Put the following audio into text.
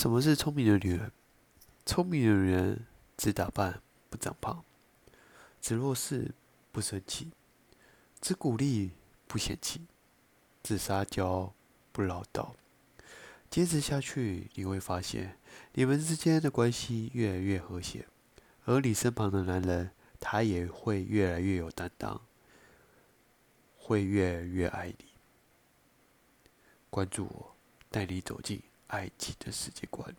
什么是聪明的女人？聪明的女人只打扮不长胖，只弱势不生气，只鼓励不嫌弃，只撒娇不唠叨。坚持下去，你会发现你们之间的关系越来越和谐，而你身旁的男人，他也会越来越有担当，会越来越爱你。关注我，带你走进爱情的世界观。